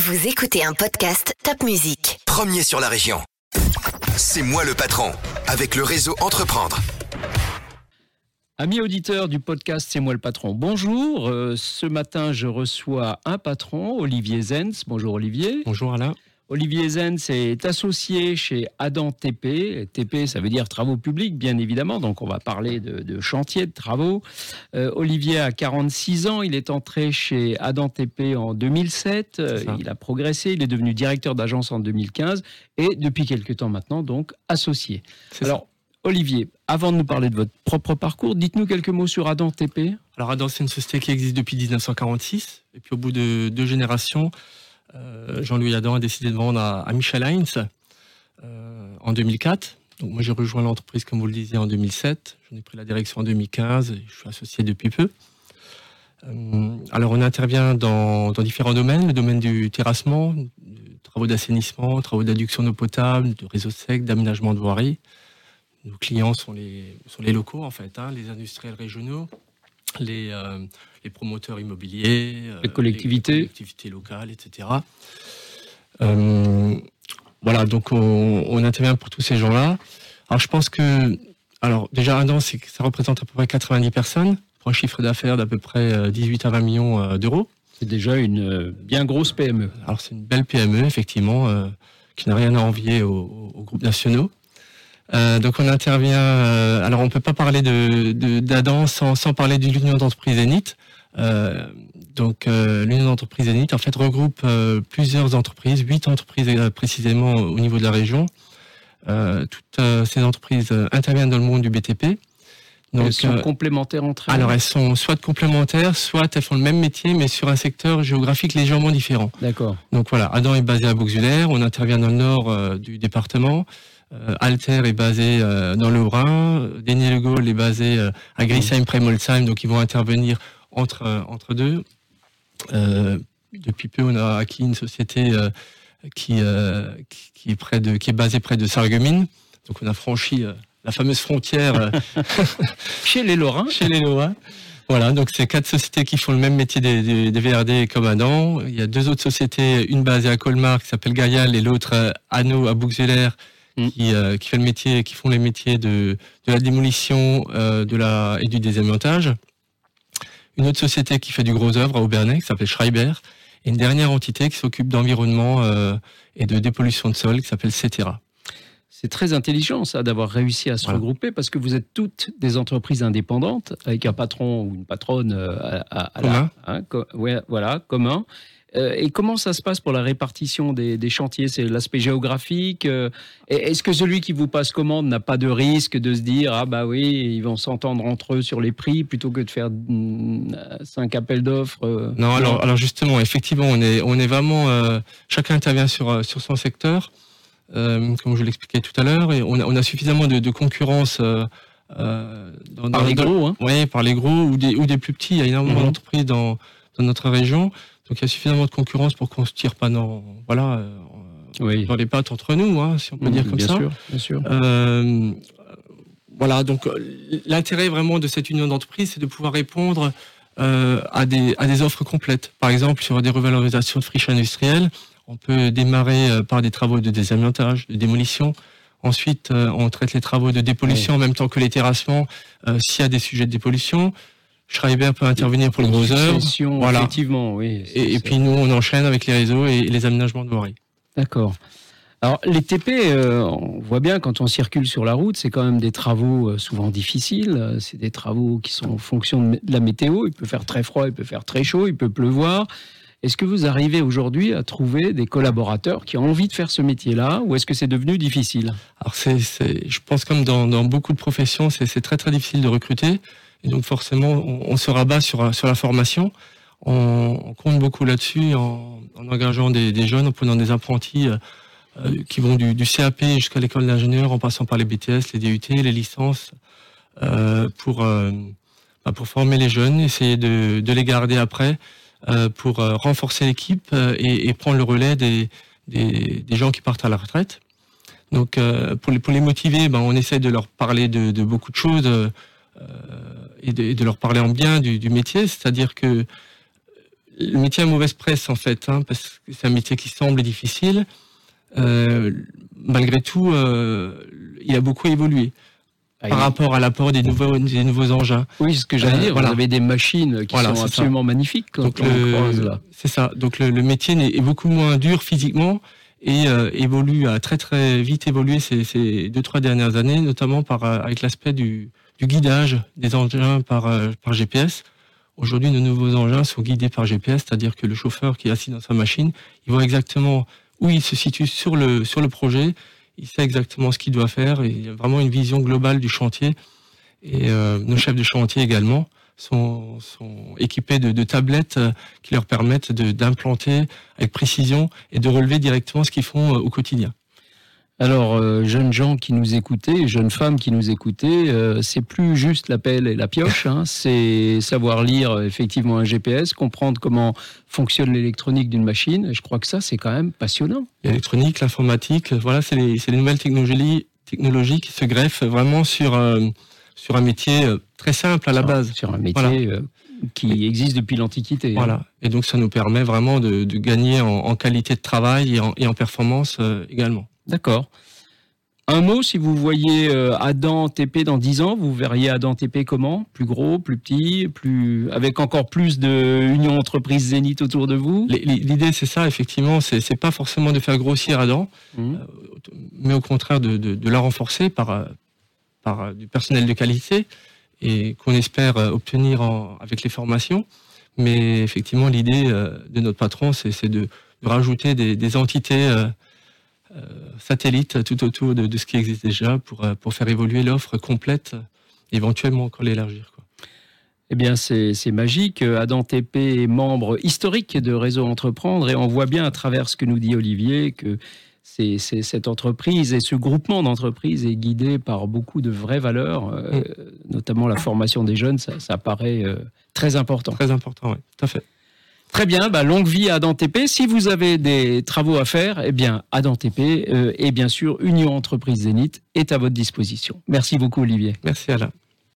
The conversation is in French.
Vous écoutez un podcast Top Music. Premier sur la région. C'est moi le patron, avec le réseau Entreprendre. Amis auditeurs du podcast C'est moi le patron, bonjour. Euh, ce matin, je reçois un patron, Olivier Zenz. Bonjour Olivier. Bonjour Alain. Olivier Zenz est associé chez Adam TP. TP, ça veut dire travaux publics, bien évidemment. Donc, on va parler de, de chantier, de travaux. Euh, Olivier a 46 ans. Il est entré chez Adam TP en 2007. Euh, il a progressé. Il est devenu directeur d'agence en 2015 et depuis quelques temps maintenant, donc associé. Alors, Olivier, avant de nous parler de votre propre parcours, dites-nous quelques mots sur Adam TP. Alors Adam, c'est une société qui existe depuis 1946. Et puis au bout de deux générations, Jean-Louis Adam a décidé de vendre à, Michel Heinz euh, en 2004. Donc moi j'ai rejoint l'entreprise, comme vous le disiez, en 2007. J'en ai pris la direction en 2015 et je suis associé depuis peu. Euh, alors on intervient dans, différents domaines, le domaine du terrassement, travaux d'assainissement, travaux d'adduction d'eau potable, de réseaux secs, d'aménagement de voirie. Nos clients sont les, sont les locaux en fait, hein, les industriels régionaux, les, euh, les promoteurs immobiliers, euh, Les collectivités. les collectivités locales, etc. Euh, voilà, donc on, on intervient pour tous ces gens-là. Alors je pense que, alors déjà un an, c'est ça représente à peu près 90 personnes pour un chiffre d'affaires d'à peu près euh, 18 à 20 millions d'euros. C'est déjà une bien grosse PME. Alors c'est une belle PME effectivement euh, qui n'a rien à envier aux groupes nationaux. Euh, donc on intervient. euh, alors on peut pas parler de de- d'Adam sans, sans parler de l'union d'entreprise Zénith. Euh, donc euh, l'union d'entreprise Zénith en fait regroupe euh, plusieurs entreprises, huit entreprises euh, précisément au niveau de la région. Euh, toutes euh, ces entreprises euh, interviennent dans le monde du BTP. Elles sont complémentaires entre elles. alors elles sont soit complémentaires, soit elles font le même métier mais sur un secteur géographique légèrement différent. D'accord. Donc voilà, Adam est basé à Bouxwiller, on intervient dans le nord euh, du département. Euh, Alter est basé euh, dans le Haut-Rhin, Denis Le Gaulle est basé euh, à Grisheim près Molsheim, donc ils vont intervenir entre entre deux. Depuis peu, on a acquis une société qui, qui est près de qui est basée près de Sarreguemines. Donc on a franchi la fameuse frontière Chez les Lorrains, chez les Lorrains. Voilà, donc c'est quatre sociétés qui font le même métier des, des, des VRD comme Adam. Il y a deux autres sociétés, une basée à Colmar qui s'appelle Gaïal et l'autre Anneau à Bouxwiller Mm. qui, euh, qui fait le métier, qui font les métiers de, de la démolition euh, de la, et du désamiantage. Une autre société qui fait du gros œuvre à Aubernais qui s'appelle Schreiber. Et une dernière entité qui s'occupe d'environnement euh, et de dépollution de sol qui s'appelle Cetera. c'est très intelligent ça d'avoir réussi à se Voilà. regrouper parce que vous êtes toutes des entreprises indépendantes avec un patron ou une patronne à, à- à la- Commun. hein, ouais, voilà, commun. Euh, et comment ça se passe pour la répartition des, des chantiers? C'est l'aspect géographique euh, Est-ce que celui qui vous passe commande n'a pas de risque de se dire ah bah oui ils vont s'entendre entre eux sur les prix plutôt que de faire mm, cinq appels d'offres euh, Non, alors, alors justement, effectivement, on est, on est vraiment, chacun intervient sur, sur son secteur, comme je l'expliquais tout à l'heure, et on a, on a suffisamment de, de concurrence dans, par dans- les dans- gros hein. Oui, par les gros ou des, ou des plus petits. Il y a énormément Mhm. d'entreprises dans, dans notre région, donc il y a suffisamment de concurrence pour qu'on se tire pas dans, voilà, euh, Oui, dans les pattes entre nous, hein, si on peut dire comme bien ça. sûr, bien sûr. Euh, voilà, donc euh, l'intérêt vraiment de cette union d'entreprise, c'est de pouvoir répondre euh, à, des, à des offres complètes. Par exemple, sur des revalorisations de friches industrielles, on peut démarrer euh, par des travaux de désamiantage, de démolition. Ensuite, on traite les travaux de dépollution en même temps que les terrassements s'il y a des sujets de dépollution. Schreiber peut intervenir pour le gros œuvre. Succession, Voilà. effectivement, oui. Et, puis nous, on enchaîne avec les réseaux et, les aménagements de voirie. D'accord. Alors, les TP, euh, on voit bien quand on circule sur la route, c'est quand même des travaux euh, souvent difficiles. Euh, C'est des travaux qui sont en fonction de la météo. Il peut faire très froid, il peut faire très chaud, il peut pleuvoir. Est-ce que vous arrivez aujourd'hui à trouver des collaborateurs qui ont envie de faire ce métier-là ou est-ce que c'est devenu difficile? Alors c'est, je pense comme dans, dans beaucoup de professions, c'est, c'est très très difficile de recruter. Et donc forcément, on, on se rabat sur, sur la formation. On, on compte beaucoup là-dessus en, en engageant des, des jeunes, en prenant des apprentis euh, euh, qui vont du, du CAP jusqu'à l'école d'ingénieur, en passant par les BTS, les DUT, les licences, euh, pour, euh, bah, pour former les jeunes, essayer de, de les garder après, euh, pour euh, renforcer l'équipe et, et prendre le relais des, des, des gens qui partent à la retraite. Donc euh, pour, les, pour les motiver, ben, on essaie de leur parler de, de beaucoup de choses euh, et, de, et de leur parler en bien du, du métier, c'est-à-dire que le métier a mauvaise presse en fait, hein, parce que c'est un métier qui semble difficile. Euh, malgré tout, euh, il a beaucoup évolué Ah, par rapport à l'apport des nouveaux, des nouveaux engins. Oui, ce que j'allais Euh, dire. voilà. Vous avez des machines qui Voilà, sont ça. absolument magnifiques quand Donc on le- croise là. c'est ça. Donc le, le métier est beaucoup moins dur physiquement et euh, évolue a très très vite évolué ces, ces deux trois dernières années, notamment par euh, avec l'aspect du, du guidage des engins par euh, par GPS. Aujourd'hui, nos nouveaux engins sont guidés par GPS, c'est-à-dire que le chauffeur qui est assis dans sa machine, il voit exactement où il se situe sur le sur le projet, il sait exactement ce qu'il doit faire et il y a vraiment une vision globale du chantier. Et euh, nos chefs de chantier également sont, équipés de, tablettes euh, qui leur permettent d'implanter avec précision et de relever directement ce qu'ils font au quotidien. Alors, euh, jeunes gens qui nous écoutaient, jeunes femmes qui nous écoutaient, euh, c'est plus juste la pelle et la pioche, hein, c'est savoir lire euh, effectivement un GPS, comprendre comment fonctionne l'électronique d'une machine. Et je crois que ça, c'est quand même passionnant. L'électronique, l'informatique, euh, voilà, c'est les, nouvelles technologies, technologies qui se greffent vraiment sur, euh, sur un métier très simple à la Sur- base. Sur un métier qui existe depuis l'Antiquité. hein. Voilà. Et donc, ça nous permet vraiment de, de gagner en, en qualité de travail et en, et en performance également. D'accord. Un mot, si vous voyez euh, Adam TP dans 10 ans, vous verriez Adam TP comment? Plus gros, plus petit, plus avec encore plus de union entreprise Zénith autour de vous? L'idée, c'est ça, effectivement, c'est pas forcément de faire grossir Adam, Mhm. mais au contraire de, de- de la renforcer par, euh, par euh, du personnel de qualité et qu'on espère euh, obtenir en- avec les formations. Mais effectivement, l'idée euh, de notre patron, c'est de, de rajouter des, des entités euh, euh, satellites tout autour de, de ce qui existe déjà pour, euh, pour faire évoluer l'offre complète, éventuellement encore l'élargir. Eh bien, c'est magique. Adam TP est membre historique de Réseau Entreprendre et on voit bien à travers ce que nous dit Olivier que c'est c'est- cette entreprise et ce groupement d'entreprises est guidé par beaucoup de vraies valeurs, euh, notamment la formation des jeunes, ça, ça paraît euh, très important. Très important, oui, tout à fait. Très bien, bah, longue vie à Adam TP. Si vous avez des travaux à faire, eh bien, Adam TP euh, et bien sûr Union Entreprise Zénith est à votre disposition. Merci beaucoup Olivier. Merci Alain.